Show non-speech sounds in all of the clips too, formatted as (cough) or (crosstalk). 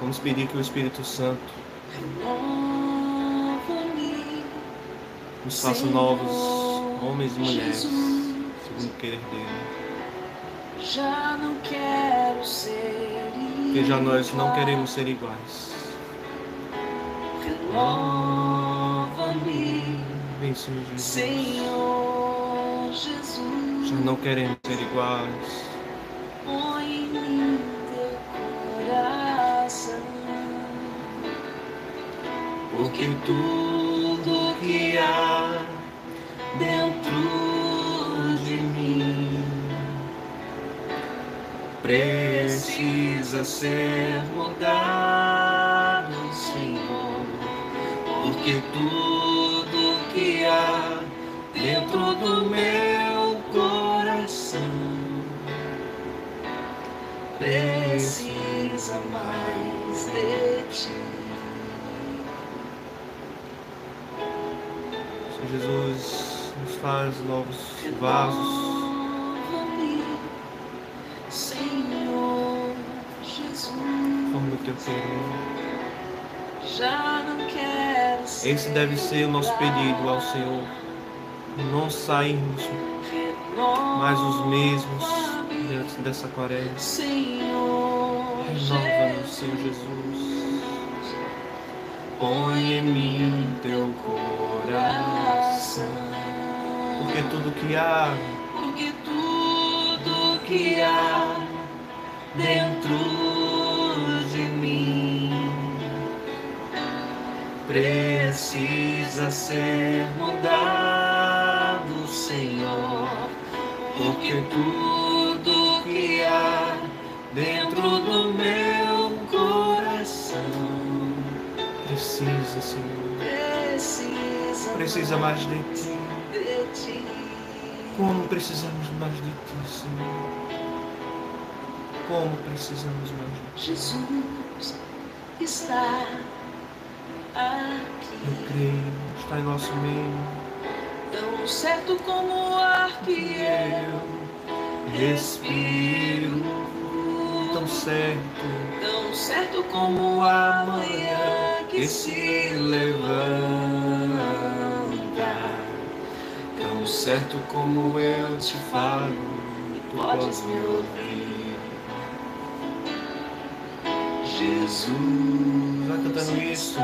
Vamos pedir que o Espírito Santo nos faça novos homens e mulheres, segundo o querer dele. já não quero ser Porque já nós não queremos ser iguais. Renova-me. Senhor Jesus. Já não queremos ser iguais. Porque tudo que há dentro de mim precisa ser mudado, Senhor, porque tudo que há dentro do meu coração precisa mais de ti. Jesus, nos faz novos vasos. Senhor Jesus. Conforme o teu querer. Já não quero Esse deve ser o nosso pedido ao Senhor. Não sairmos mais os mesmos diante dessa quaresma. Senhor Renova-nos, Senhor Jesus. Põe em mim teu coração, Porque tudo que há porque tudo que há dentro de mim precisa ser mudado, Senhor, porque tudo que há dentro do meu precisa, Senhor. precisa, mais de ti. Como precisamos mais de ti, Senhor. Como precisamos mais de ti. Jesus está Eu aqui, creio, está em nosso meio. tão certo como o ar que eu respiro, Tão certo, tão certo como a manhã que se levanta, tão certo como eu te falo, e podes me ouvir. Jesus Vai cantando isso.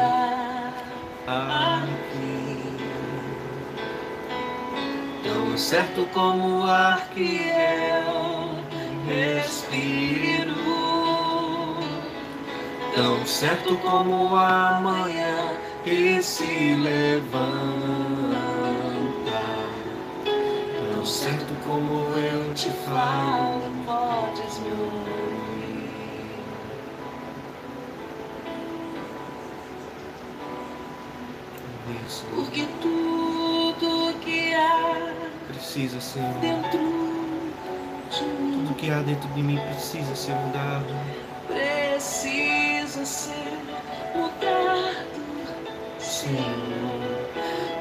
aqui. Tão certo como o ar que eu respiro, tão certo como a manhã que se levanta, tão certo como eu te falo, podes me ouvir. Porque tudo que há Precisa, Senhor. dentro de mim Tudo que há dentro de mim precisa ser mudado. Precisa ser mudado, Senhor.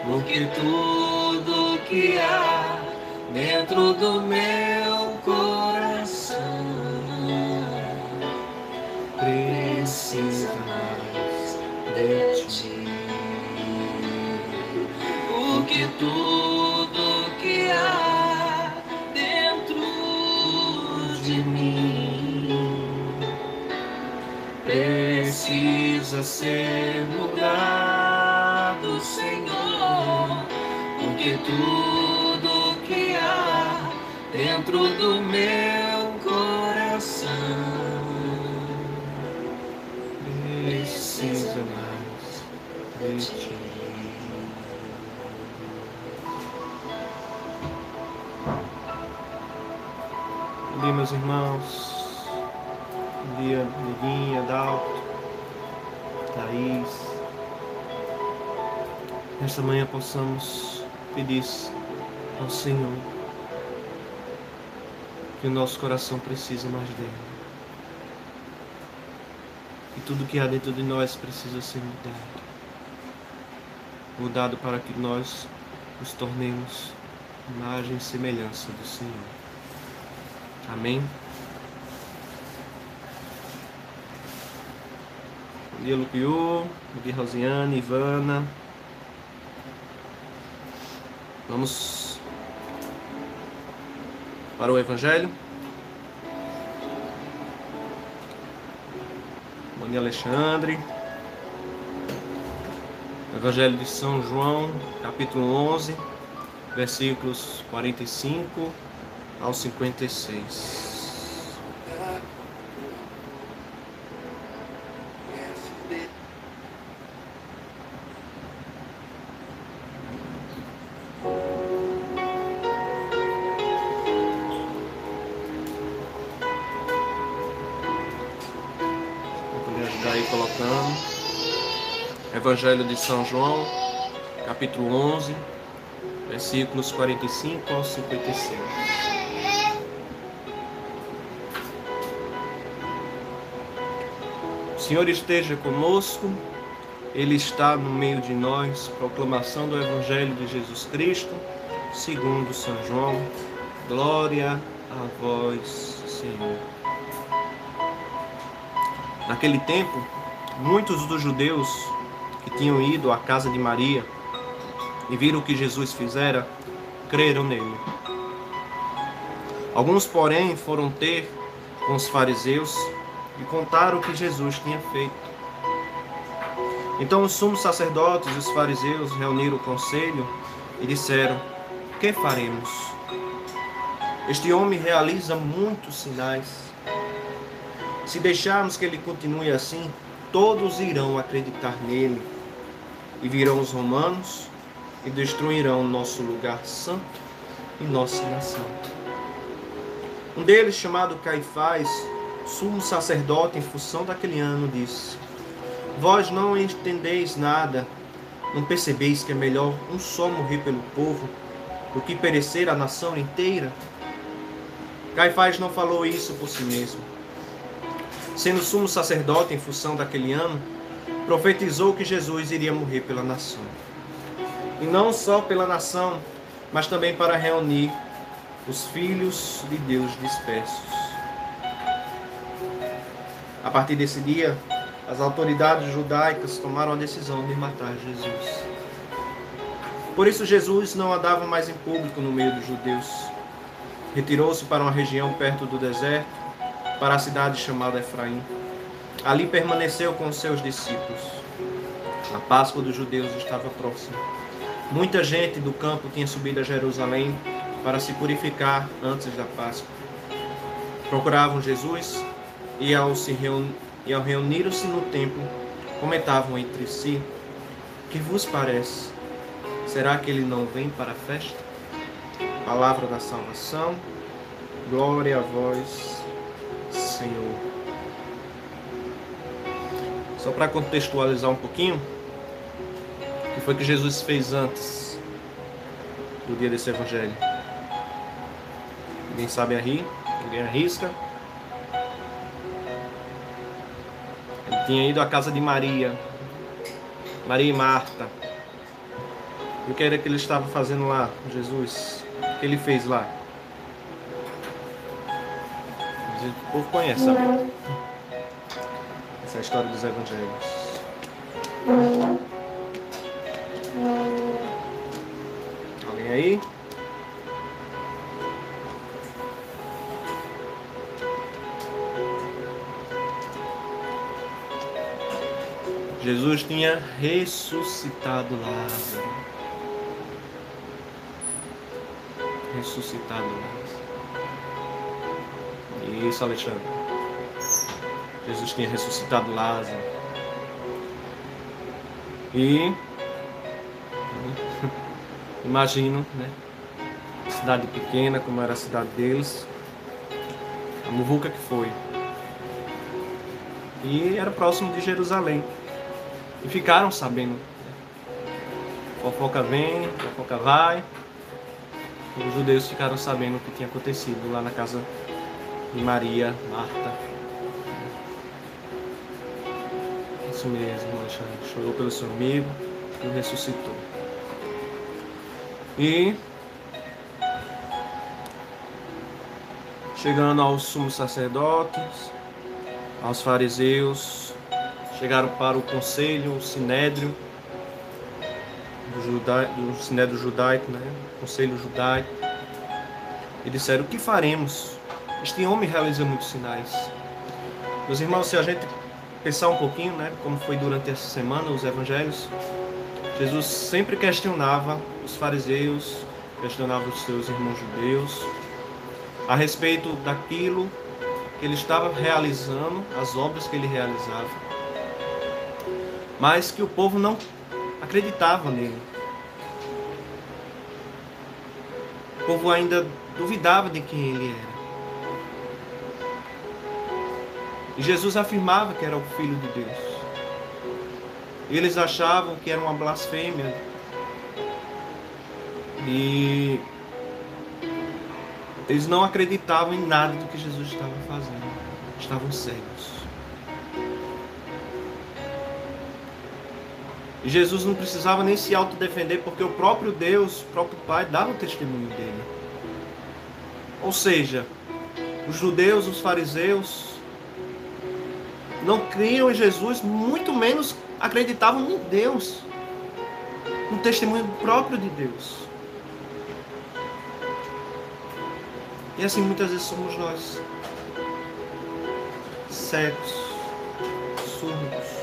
porque tudo que há dentro do meu coração precisa mais de ti, porque tudo que há dentro de mim precisa ser mudado, Senhor, porque tudo que há dentro do meu coração Precisa mais de ti. Dia, meus irmãos. Bom dia, Neguinha, Dalto, Nesta manhã possamos pedir ao Senhor que o nosso coração precisa mais dele. E tudo que há dentro de nós precisa ser mudado. Mudado para que nós nos tornemos imagem e semelhança do Senhor. Amém? dia, Lupiu. Bom dia, Rosiane, Ivana. Vamos para o Evangelho. Dia, Alexandre. Evangelho de São João, capítulo 11, versículos 45 ao 56. Evangelho de São João, capítulo 11, versículos 45 ao 56. O Senhor esteja conosco, Ele está no meio de nós, proclamação do Evangelho de Jesus Cristo, segundo São João. Glória a vós, Senhor. Naquele tempo, muitos dos judeus tinham ido à casa de Maria e viram o que Jesus fizera, creram nele. Alguns, porém, foram ter com os fariseus e contaram o que Jesus tinha feito. Então os sumos sacerdotes e os fariseus reuniram o conselho e disseram: Que faremos? Este homem realiza muitos sinais. Se deixarmos que ele continue assim, todos irão acreditar nele e virão os romanos e destruirão nosso lugar santo e nossa nação. Um deles, chamado Caifás, sumo sacerdote em função daquele ano, disse: Vós não entendeis nada, não percebeis que é melhor um só morrer pelo povo do que perecer a nação inteira? Caifás não falou isso por si mesmo. Sendo sumo sacerdote em função daquele ano, profetizou que Jesus iria morrer pela nação. E não só pela nação, mas também para reunir os filhos de Deus dispersos. A partir desse dia, as autoridades judaicas tomaram a decisão de matar Jesus. Por isso, Jesus não andava mais em público no meio dos judeus. Retirou-se para uma região perto do deserto, para a cidade chamada Efraim Ali permaneceu com seus discípulos. A Páscoa dos judeus estava próxima. Muita gente do campo tinha subido a Jerusalém para se purificar antes da Páscoa. Procuravam Jesus e ao, se reun... e ao reunir-se no templo, comentavam entre si: Que vos parece? Será que ele não vem para a festa? Palavra da salvação, glória a vós, Senhor. Só para contextualizar um pouquinho, o que foi que Jesus fez antes do dia desse evangelho? Ninguém sabe rir, ninguém arrisca. Ele tinha ido à casa de Maria, Maria e Marta. E o que era que ele estava fazendo lá, Jesus? O que ele fez lá? O povo conhece, sabe? A história dos evangelhos. Alguém aí? Jesus tinha ressuscitado Lázaro. Ressuscitado Lázaro. Isso, Alexandre. Jesus tinha ressuscitado Lázaro. E (laughs) imagino, né? Cidade pequena, como era a cidade deles, a muvuca que foi. E era próximo de Jerusalém. E ficaram sabendo. Né? Fofoca vem, fofoca vai. os judeus ficaram sabendo o que tinha acontecido lá na casa de Maria, Marta isso mesmo, Alexandre. Chorou pelo seu amigo e ressuscitou. E chegando aos sumos sacerdotes, aos fariseus, chegaram para o conselho, o sinédrio, do, Judá, do sinédrio judaico, né? o conselho judaico, e disseram: O que faremos? Este homem realiza muitos sinais. Meus irmãos, se a gente pensar um pouquinho, né, como foi durante essa semana os evangelhos, Jesus sempre questionava os fariseus, questionava os seus irmãos judeus a respeito daquilo que ele estava realizando, as obras que ele realizava, mas que o povo não acreditava nele. O povo ainda duvidava de quem ele era. Jesus afirmava que era o Filho de Deus. Eles achavam que era uma blasfêmia. E eles não acreditavam em nada do que Jesus estava fazendo. Estavam cegos. E Jesus não precisava nem se autodefender, porque o próprio Deus, o próprio Pai, dava o testemunho dele. Ou seja, os judeus, os fariseus, não criam em Jesus, muito menos acreditavam em Deus, no testemunho próprio de Deus. E assim muitas vezes somos nós, cegos, surdos.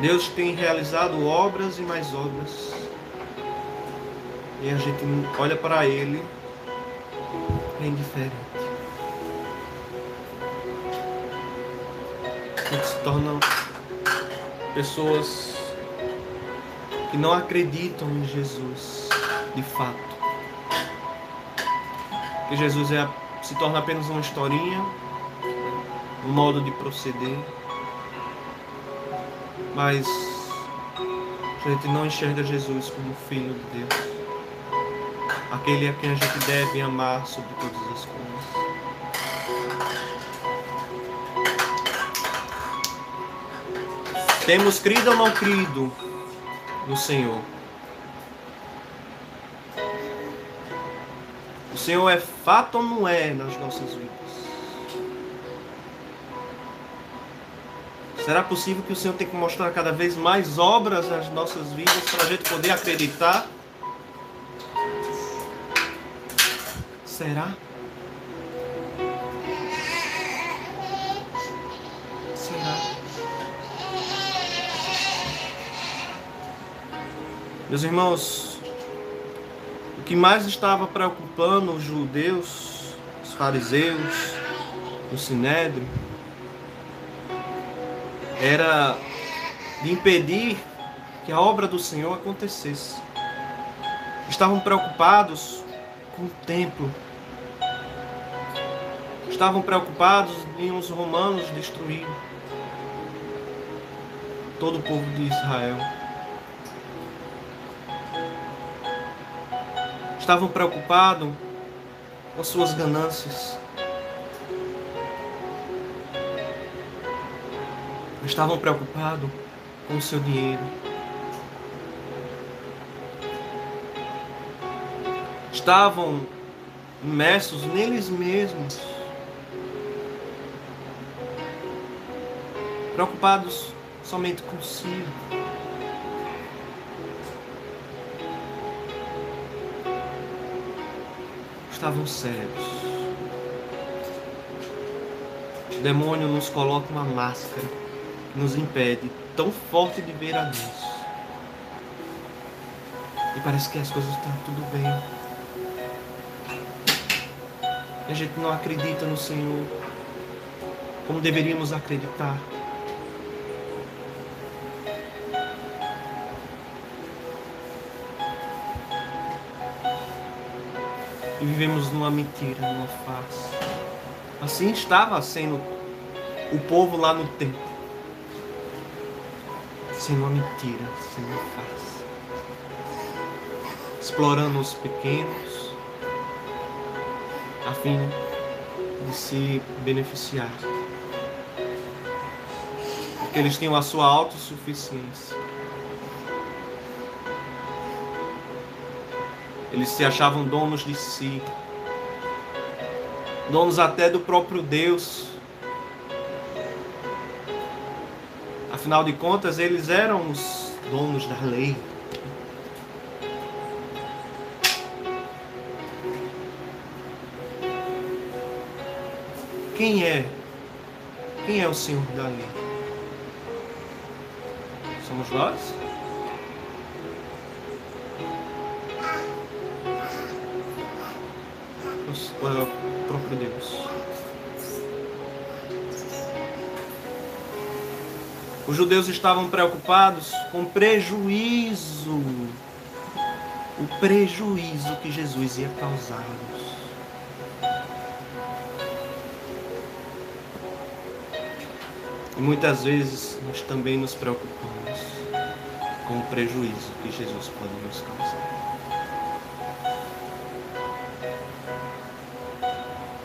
Deus tem realizado obras e mais obras. E a gente olha para Ele é indiferente. A gente se torna pessoas que não acreditam em Jesus de fato. Que Jesus é, se torna apenas uma historinha, um modo de proceder mas a gente não enxerga Jesus como Filho de Deus, aquele a quem a gente deve amar sobre todas as coisas. Temos crido ou não crido no Senhor? O Senhor é fato ou não é nas nossas vidas? Será possível que o Senhor tenha que mostrar cada vez mais obras nas nossas vidas para a gente poder acreditar? Será? Meus irmãos, o que mais estava preocupando os judeus, os fariseus, o sinédrio, era impedir que a obra do Senhor acontecesse. Estavam preocupados com o templo. Estavam preocupados em os romanos destruir todo o povo de Israel. Estavam preocupados com suas ganâncias. estavam preocupados com o seu dinheiro. Estavam imersos neles mesmos. Preocupados somente consigo. Estavam cegos. O demônio nos coloca uma máscara nos impede tão forte de ver a Deus. E parece que as coisas estão tudo bem. E a gente não acredita no Senhor como deveríamos acreditar. E vivemos numa mentira, numa farsa. Assim estava sendo o povo lá no templo sem uma mentira, sem uma farsa. Explorando os pequenos a fim de se beneficiar. Porque eles tinham a sua autossuficiência. Eles se achavam donos de si, donos até do próprio Deus Afinal de contas, eles eram os donos da lei. Quem é? Quem é o Senhor da lei? Somos nós? O próprio Deus. Os judeus estavam preocupados com prejuízo, o prejuízo que Jesus ia causar-nos. E muitas vezes nós também nos preocupamos com o prejuízo que Jesus pode nos causar.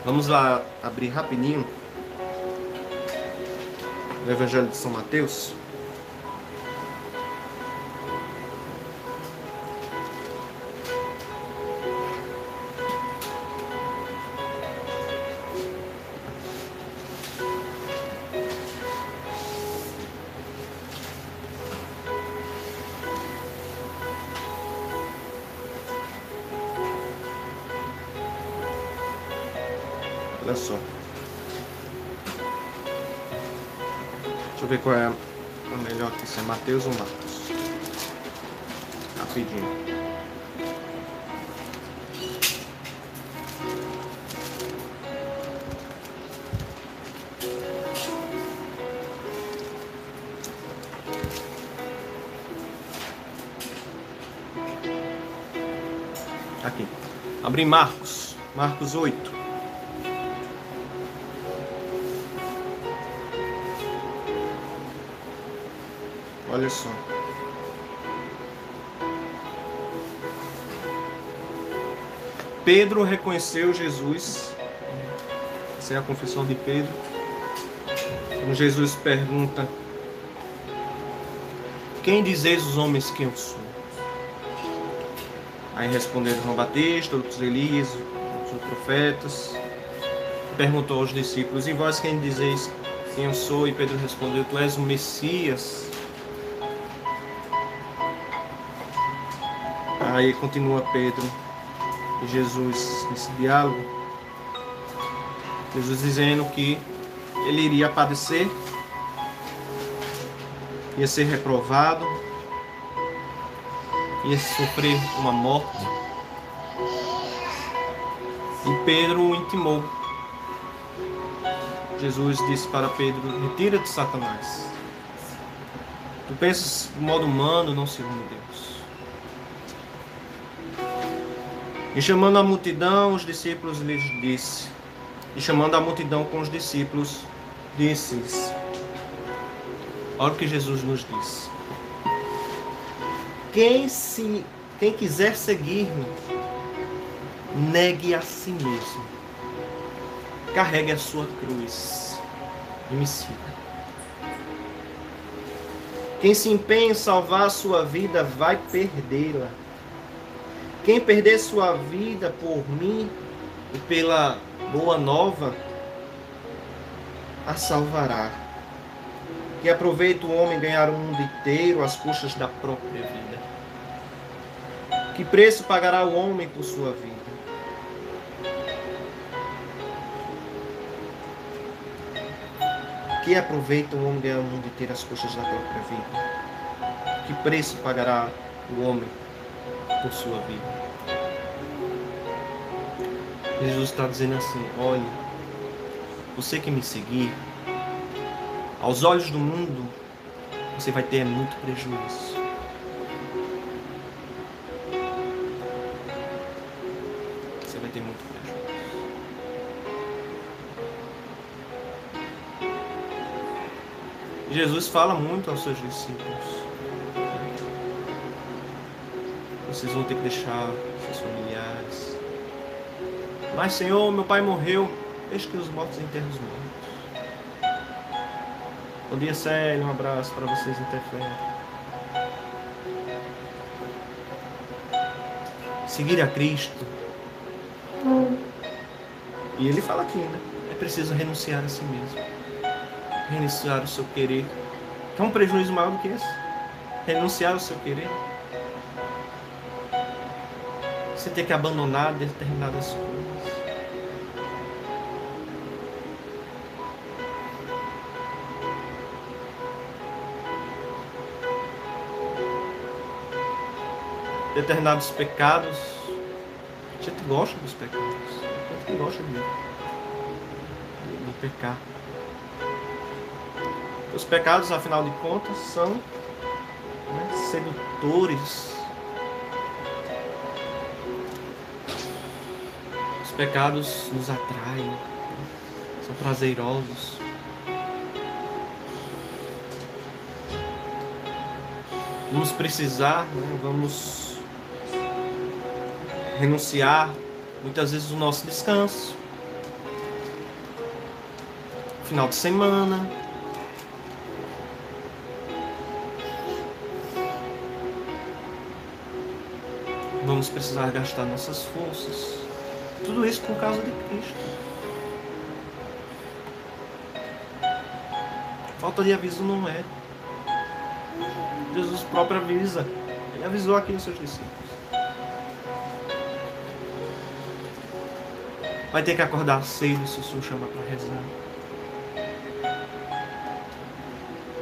Vamos lá abrir rapidinho no Evangelho de São Mateus. Mateus ou Marcos. Rapidinho. Aqui. Abrir Marcos. Marcos 8. Olha só. Pedro reconheceu Jesus. Essa é a confissão de Pedro. Quando Jesus pergunta: Quem dizeis os homens que eu sou? Aí responderam João Batista, outros Elias, outros profetas. Perguntou aos discípulos: E vós quem dizeis quem eu sou? E Pedro respondeu: Tu és o Messias. Aí continua Pedro e Jesus nesse diálogo. Jesus dizendo que ele iria padecer, ia ser reprovado, ia sofrer uma morte. E Pedro o intimou. Jesus disse para Pedro: Retira-te, Satanás. Tu pensas de modo humano, não segundo Deus. E chamando a multidão, os discípulos lhes disse. E chamando a multidão com os discípulos, disse-lhes: Olha o que Jesus nos disse. Quem, se, quem quiser seguir-me, negue a si mesmo. Carregue a sua cruz e me siga. Quem se empenha em salvar a sua vida vai perdê-la. Quem perder sua vida por mim e pela boa nova, a salvará. Que aproveita o homem ganhar o mundo inteiro às custas da própria vida. Que preço pagará o homem por sua vida? Que aproveita o homem ganhar o mundo inteiro às custas da própria vida? Que preço pagará o homem por sua vida. Jesus está dizendo assim: olhe, você que me seguir, aos olhos do mundo, você vai ter muito prejuízo. Você vai ter muito prejuízo. Jesus fala muito aos seus discípulos vocês vão ter que deixar seus familiares. Mas, Senhor, meu pai morreu. Deixe que os mortos enterrem os mortos. Bom dia, Célio. Um abraço para vocês interferem. Seguir a Cristo. E ele fala aqui, né? É preciso renunciar a si mesmo. Renunciar o seu querer, Quer um prejuízo maior do que esse? Renunciar ao seu querer? Você ter que abandonar determinadas coisas. Determinados pecados. A gente gosta dos pecados. A gente gosta de, de, de pecar. Os pecados, afinal de contas, são né, sedutores. Os pecados nos atraem, são prazerosos. Vamos precisar, né, vamos renunciar muitas vezes o nosso descanso, final de semana, vamos precisar gastar nossas forças. Tudo isso por causa de Cristo. Falta de aviso não é. Jesus próprio avisa. Ele avisou aqui os seus discípulos. Vai ter que acordar cedo se o senhor chama para rezar.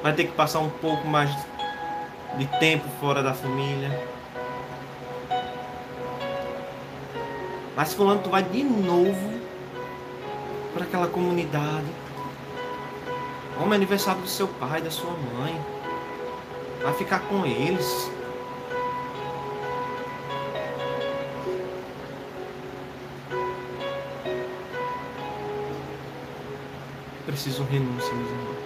Vai ter que passar um pouco mais de tempo fora da família. Mas fulano, tu vai de novo para aquela comunidade. Como é aniversário do seu pai, da sua mãe. Vai ficar com eles. Preciso renúncia, meus irmãos.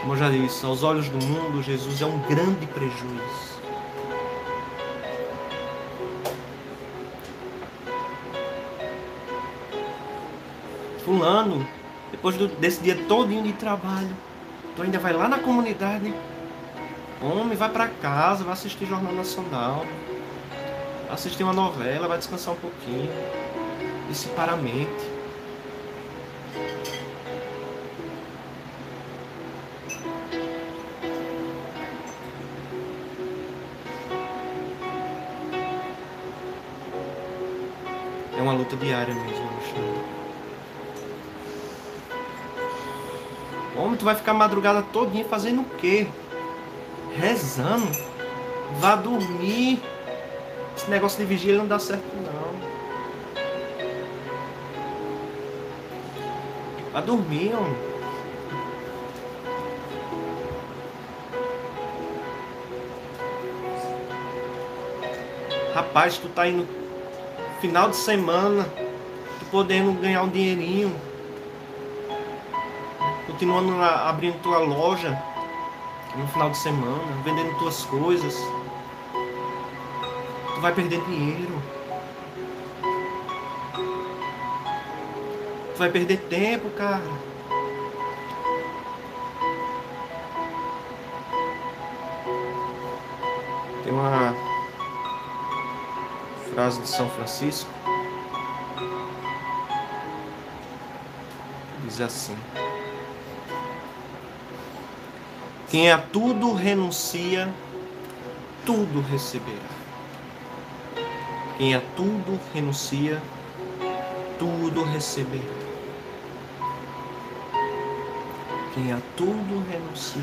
Como eu já disse, aos olhos do mundo, Jesus é um grande prejuízo. fulano, depois desse dia todinho de trabalho, tu ainda vai lá na comunidade, homem, vai para casa, vai assistir Jornal Nacional, assistir uma novela, vai descansar um pouquinho, dissipar a mente. Homem, tu vai ficar a madrugada todinha fazendo o quê? Rezando. Vá dormir. Esse negócio de vigília não dá certo não. Vá dormir, homem. Rapaz, tu tá indo final de semana, tu podendo ganhar um dinheirinho continuando abrindo tua loja no final de semana, vendendo tuas coisas, tu vai perder dinheiro. Tu vai perder tempo, cara. Tem uma frase de São Francisco. Diz assim. Quem a tudo renuncia, tudo receberá. Quem a tudo renuncia, tudo receberá. Quem a tudo renuncia,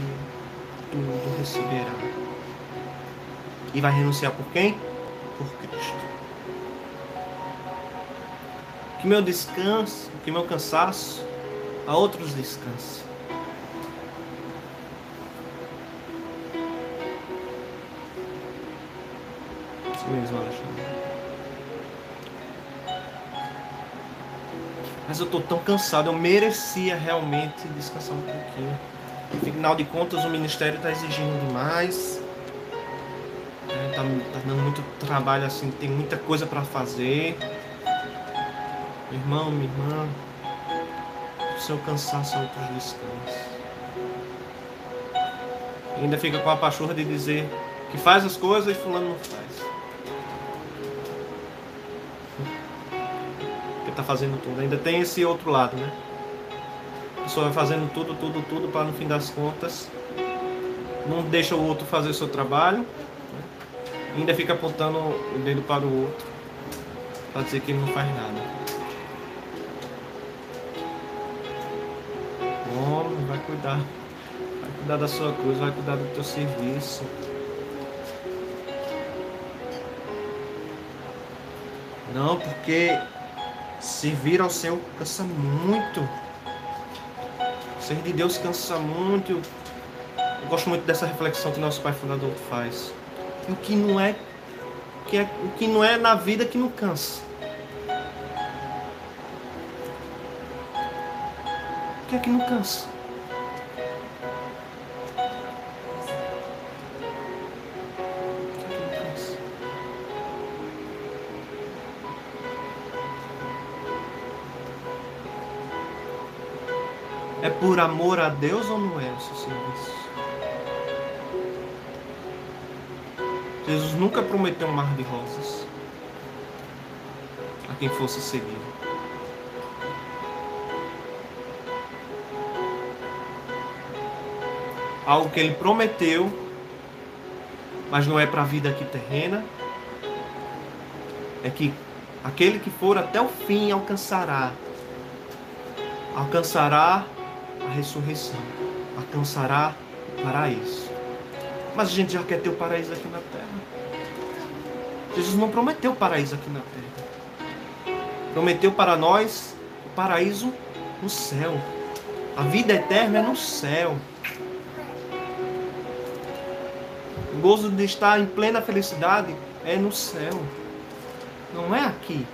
tudo receberá. E vai renunciar por quem? Por Cristo. Que meu descanso, que meu cansaço, a outros descanse. Mesmo. Mas eu estou tão cansado, eu merecia realmente descansar um pouquinho. Afinal de contas, o ministério está exigindo demais. É, tá, tá dando muito trabalho, assim, tem muita coisa para fazer. Meu irmão, minha irmã, o seu cansaço é outros descansos. E ainda fica com a pachorra de dizer que faz as coisas e fulano não faz. Fazendo tudo. Ainda tem esse outro lado, né? pessoa vai fazendo tudo, tudo, tudo para no fim das contas não deixa o outro fazer o seu trabalho, né? ainda fica apontando o dedo para o outro para dizer que ele não faz nada. Homem, vai cuidar, vai cuidar da sua coisa, vai cuidar do teu serviço. Não, porque servir ao Senhor cansa muito. Ser de Deus cansa muito. Eu gosto muito dessa reflexão que nosso Pai Fundador faz. E o que não é, que é o que não é na vida que não cansa. O que é que não cansa? Por amor a Deus ou não é o seu serviço? Jesus nunca prometeu um mar de rosas a quem fosse seguir. Algo que ele prometeu, mas não é para a vida aqui terrena, é que aquele que for até o fim alcançará alcançará a ressurreição, alcançará o paraíso. Mas a gente já quer ter o paraíso aqui na terra. Jesus não prometeu o paraíso aqui na terra. Prometeu para nós o paraíso no céu. A vida eterna é no céu. O gozo de estar em plena felicidade é no céu. Não é aqui.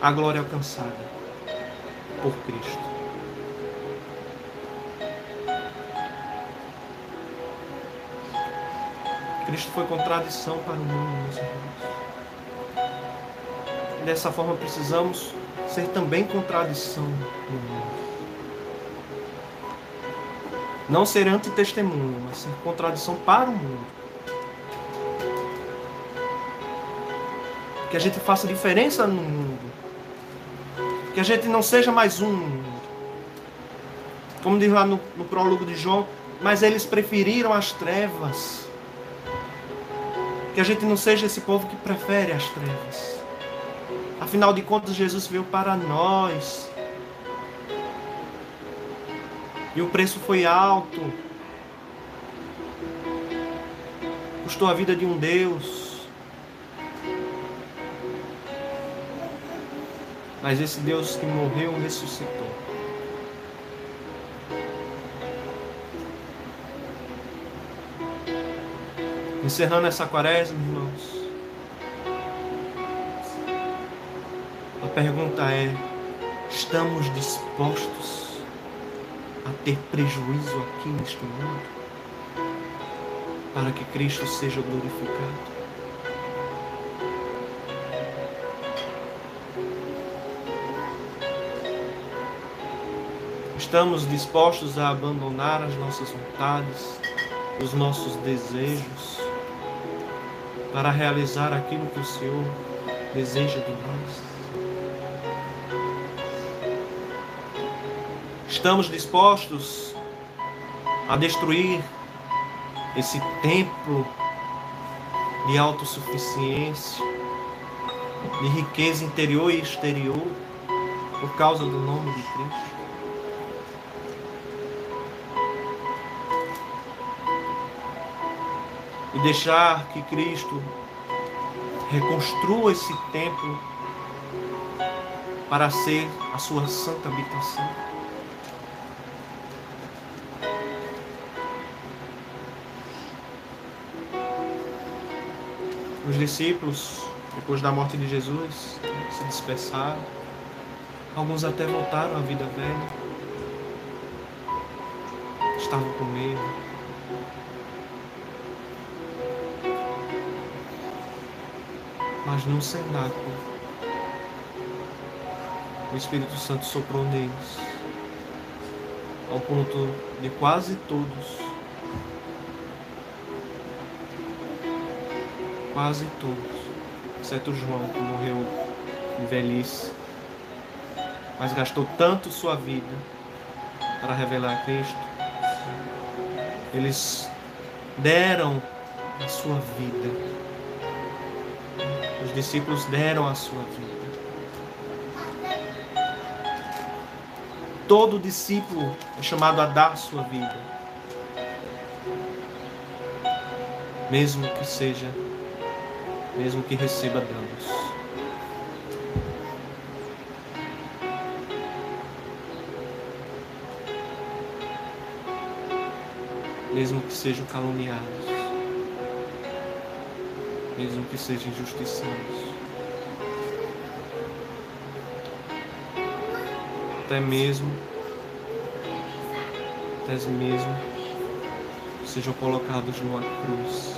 A glória alcançada por Cristo. Cristo foi contradição para o mundo, meus irmãos. Dessa forma precisamos ser também contradição no mundo. Não ser antitestemunho, mas ser contradição para o mundo. Que a gente faça diferença no mundo. Que a gente não seja mais um. Como diz lá no, no prólogo de João, mas eles preferiram as trevas. Que a gente não seja esse povo que prefere as trevas. Afinal de contas, Jesus veio para nós. E o preço foi alto. Custou a vida de um Deus. Mas esse Deus que morreu ressuscitou. Encerrando essa quaresma, irmãos. A pergunta é: estamos dispostos a ter prejuízo aqui neste mundo? Para que Cristo seja glorificado? Estamos dispostos a abandonar as nossas vontades, os nossos desejos, para realizar aquilo que o Senhor deseja de nós? Estamos dispostos a destruir esse templo de autossuficiência, de riqueza interior e exterior, por causa do nome de Cristo? E deixar que Cristo reconstrua esse templo para ser a sua santa habitação. Os discípulos, depois da morte de Jesus, se dispersaram. Alguns até voltaram à vida velha. Estavam com medo. Mas no cenáculo o Espírito Santo soprou neles, ao ponto de quase todos quase todos, exceto João, que morreu em velhice, mas gastou tanto sua vida para revelar Cristo. Eles deram a sua vida. Os discípulos deram a sua vida. Todo discípulo é chamado a dar sua vida. Mesmo que seja, mesmo que receba danos. mesmo que sejam caluniados, mesmo que sejam injustiçados, até mesmo, até mesmo sejam colocados numa cruz.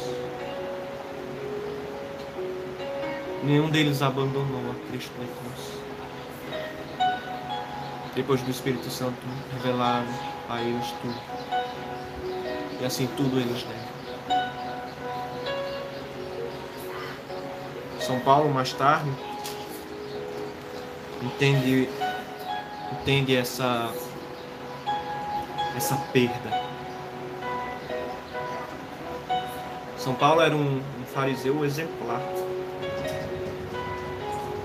Nenhum deles abandonou a Cristo na cruz. Depois do Espírito Santo revelar a eles tudo. E assim tudo eles devem. São Paulo, mais tarde, entende, entende essa, essa perda. São Paulo era um, um fariseu exemplar.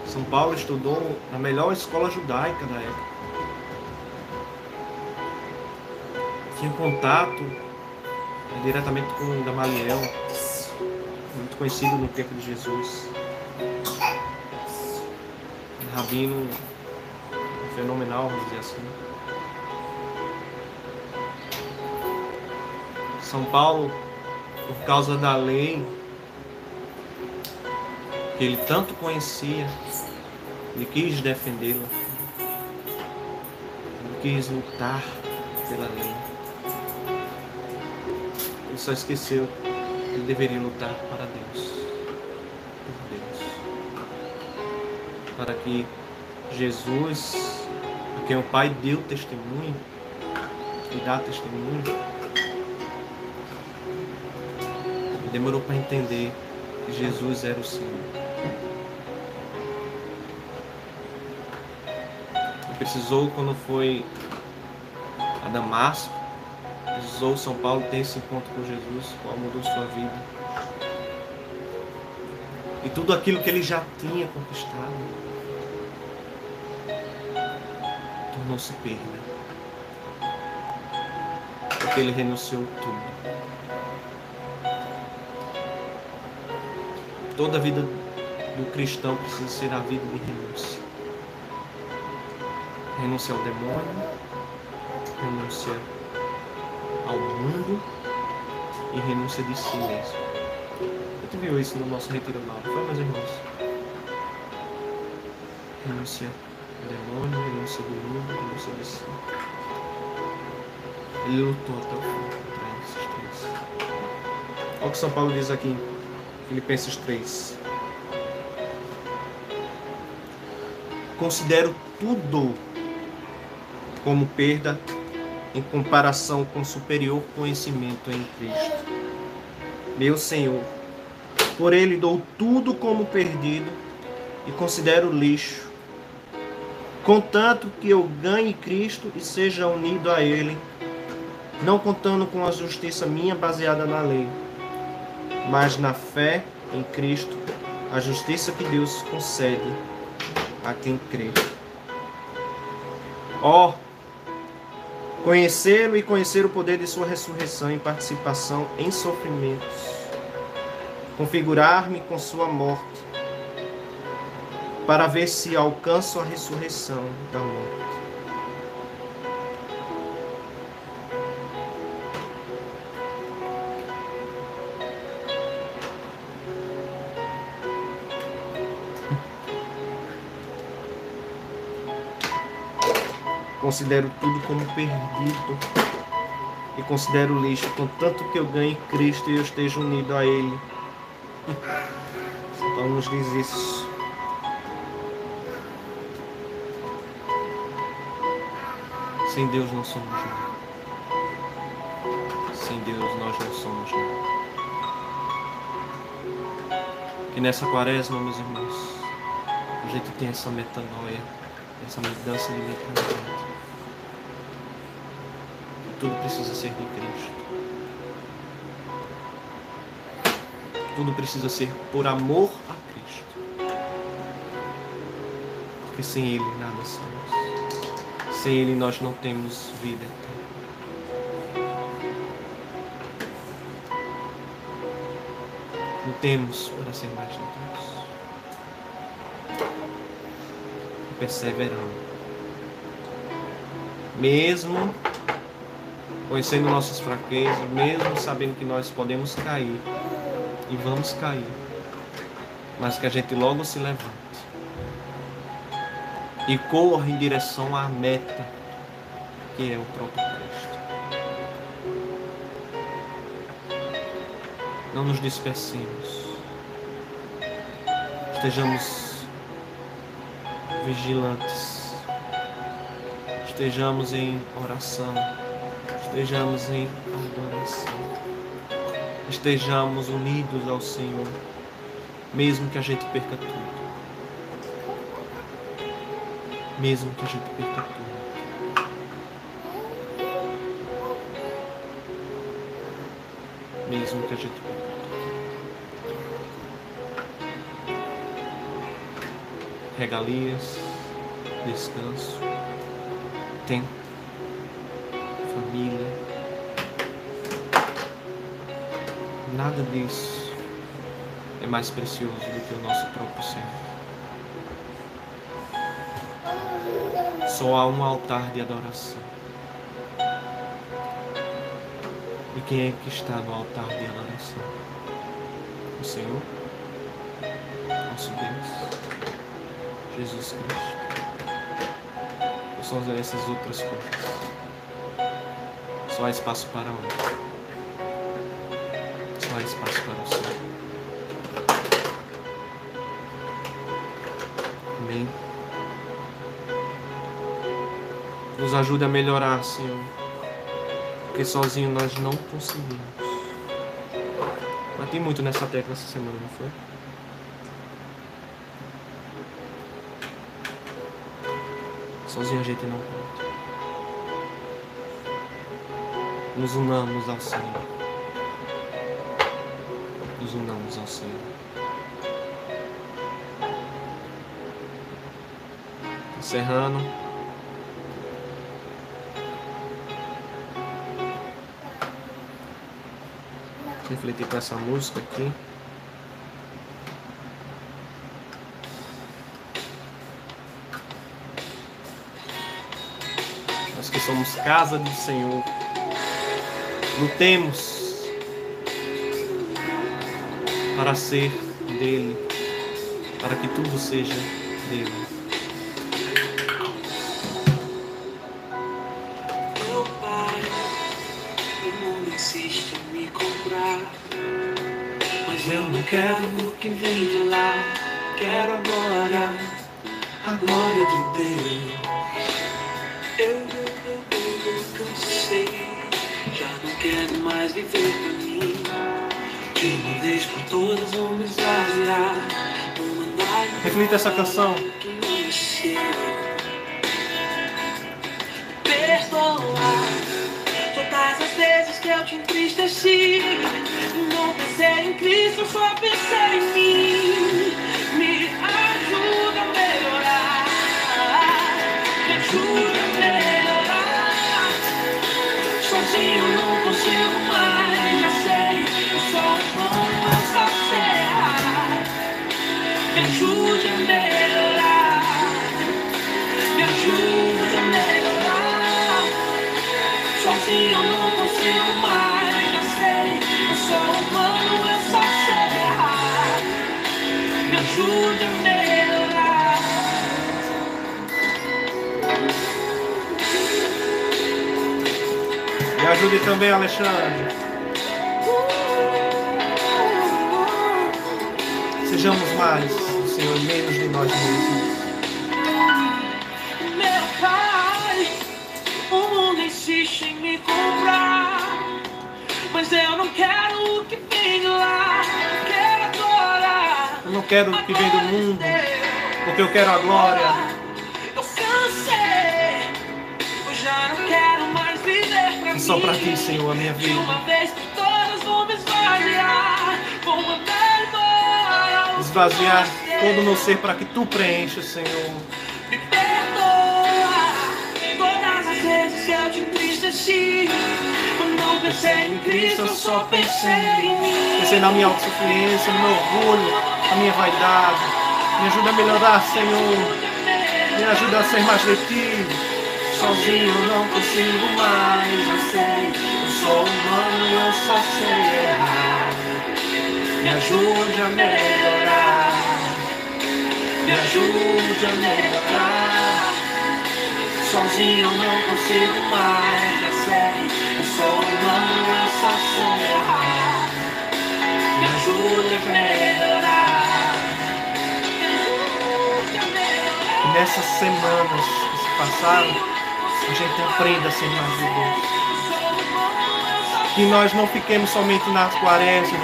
São Paulo estudou na melhor escola judaica da época. Tinha contato diretamente com Gamaliel, muito conhecido no tempo de Jesus. Rabino fenomenal, vamos dizer assim. São Paulo, por causa da lei que ele tanto conhecia, ele quis defendê-la, ele quis lutar pela lei só esqueceu que ele deveria lutar para Deus. Para que Jesus, a quem o Pai deu testemunho, e dá testemunho, demorou para entender que Jesus era o Senhor. Precisou, quando foi a Damasco, precisou São Paulo ter esse encontro com Jesus, qual mudou sua vida. E tudo aquilo que ele já tinha conquistado tornou-se perda. Porque ele renunciou tudo. Toda a vida do cristão precisa ser a vida de renúncia. Renúncia ao demônio, renúncia ao mundo e renúncia de si mesmo. A gente viu isso no nosso retiro lá, foi, meus irmãos? Renúncia demônio, renúncia do mundo, renúncia de si. Ele lutou até o fim contra esses três. Olha o que São Paulo diz aqui Filipenses 3. Considero tudo como perda em comparação com superior conhecimento em Cristo. Meu Senhor, por Ele dou tudo como perdido e considero lixo, contanto que eu ganhe Cristo e seja unido a Ele, não contando com a justiça minha baseada na lei, mas na fé em Cristo, a justiça que Deus concede a quem crê. Ó, oh, Conhecê-lo e conhecer o poder de sua ressurreição e participação em sofrimentos. Configurar-me com sua morte, para ver se alcanço a ressurreição da morte. Considero tudo como perdido e considero lixo, contanto que eu ganhe Cristo e eu esteja unido a Ele. Então nos diz isso. Sem Deus não somos nada. Sem Deus nós não somos nada. Que nessa quaresma, meus irmãos, a gente tem essa metanoia, essa mudança de mentalidade. Tudo precisa ser de Cristo. Tudo precisa ser por amor a Cristo. Porque sem Ele nada somos. Sem Ele nós não temos vida. Não temos para ser mais de Deus. Perseverando. Mesmo conhecendo nossas fraquezas, mesmo sabendo que nós podemos cair e vamos cair, mas que a gente logo se levante e corra em direção à meta, que é o próprio Cristo. Não nos dispersemos, estejamos vigilantes, estejamos em oração. Estejamos em adoração, estejamos unidos ao Senhor, mesmo que a gente perca tudo, mesmo que a gente tudo. Mesmo que a gente. Regalias, descanso, tempo família. Nada disso é mais precioso do que o nosso próprio Senhor. Só há um altar de adoração. E quem é que está no altar de adoração? O Senhor, nosso Deus, Jesus Cristo. Ou são essas outras coisas? Só há espaço para um. Só há espaço ajude a melhorar, Senhor. Porque sozinho nós não conseguimos. Bati muito nessa tecla essa semana, não foi? Sozinho a gente não pode nos unamos ao Senhor. Nos unamos ao Senhor. Encerrando. Refletir com essa música aqui. Nós que somos casa do Senhor. Lutemos para ser dele, para que tudo seja dele. Reflita essa canção. Perdoar todas as vezes que eu te entristeci. Não pensei em Cristo, só pensei em mim. Me ajuda a melhorar. Me ajuda a melhorar. Sozinho ajude também, Alexandre. Sejamos mais Senhor, menos de nós mesmos. Meu pai, o mundo insiste em me comprar, mas eu não quero o que vem de lá. Quero agora não quero o que vem do mundo, porque eu quero a glória. Só pra ti, Senhor, a minha De uma vida. vez por todas vou me esvaziar, vou mandar embora o Esvaziar que todo o meu ser para que tu preenchas, Senhor. Me perdoa todas as vezes eu te entristeci. Quando não pensei em Cristo, eu só pensei em mim. Pensei na minha autossuficiência, no meu orgulho, na minha vaidade. Me ajuda a melhorar, Senhor. Me ajuda a ser mais de ti. Sozinho não consigo mais, eu sei. Eu sou humano, eu só sei errar. Me ajude a melhorar. Me ajude a melhorar. Sozinho não consigo mais, eu sei. Eu sou humano, eu só sei errar. Me ajude a melhorar. E nessas semanas que se passaram, a gente aprenda a ser mais de Deus. Que nós não fiquemos somente na quaresma,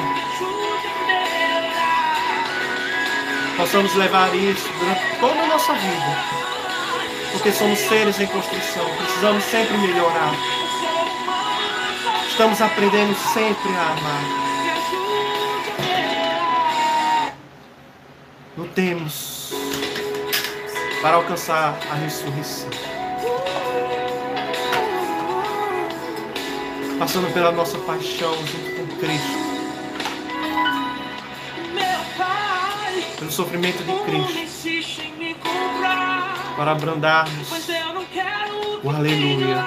possamos levar isso durante toda a nossa vida. Porque somos seres em construção, precisamos sempre melhorar. Estamos aprendendo sempre a amar. Lutemos para alcançar a ressurreição. Passando pela nossa paixão junto com Cristo, Meu pai, pelo sofrimento de Cristo, para abrandarmos O aleluia.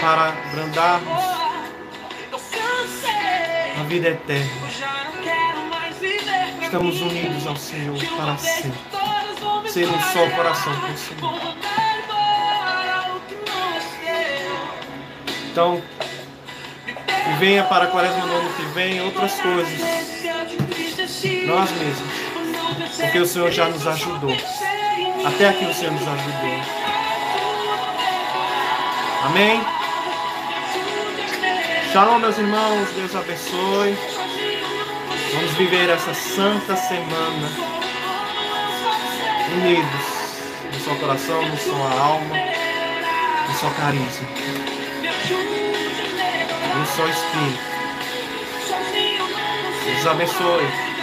Para abrandarmos cansei, a vida eterna. Estamos unidos ao Senhor para sempre. Ser um só coração com o Senhor. Então, venha para a quaresma no ano que vem outras coisas, nós mesmos. Porque o Senhor já nos ajudou. Até aqui o Senhor nos ajudou. Amém? Shalom, meus irmãos. Deus abençoe. Vamos viver essa santa semana unidos no seu coração, no sua alma, no seu carisma, Deus abençoe.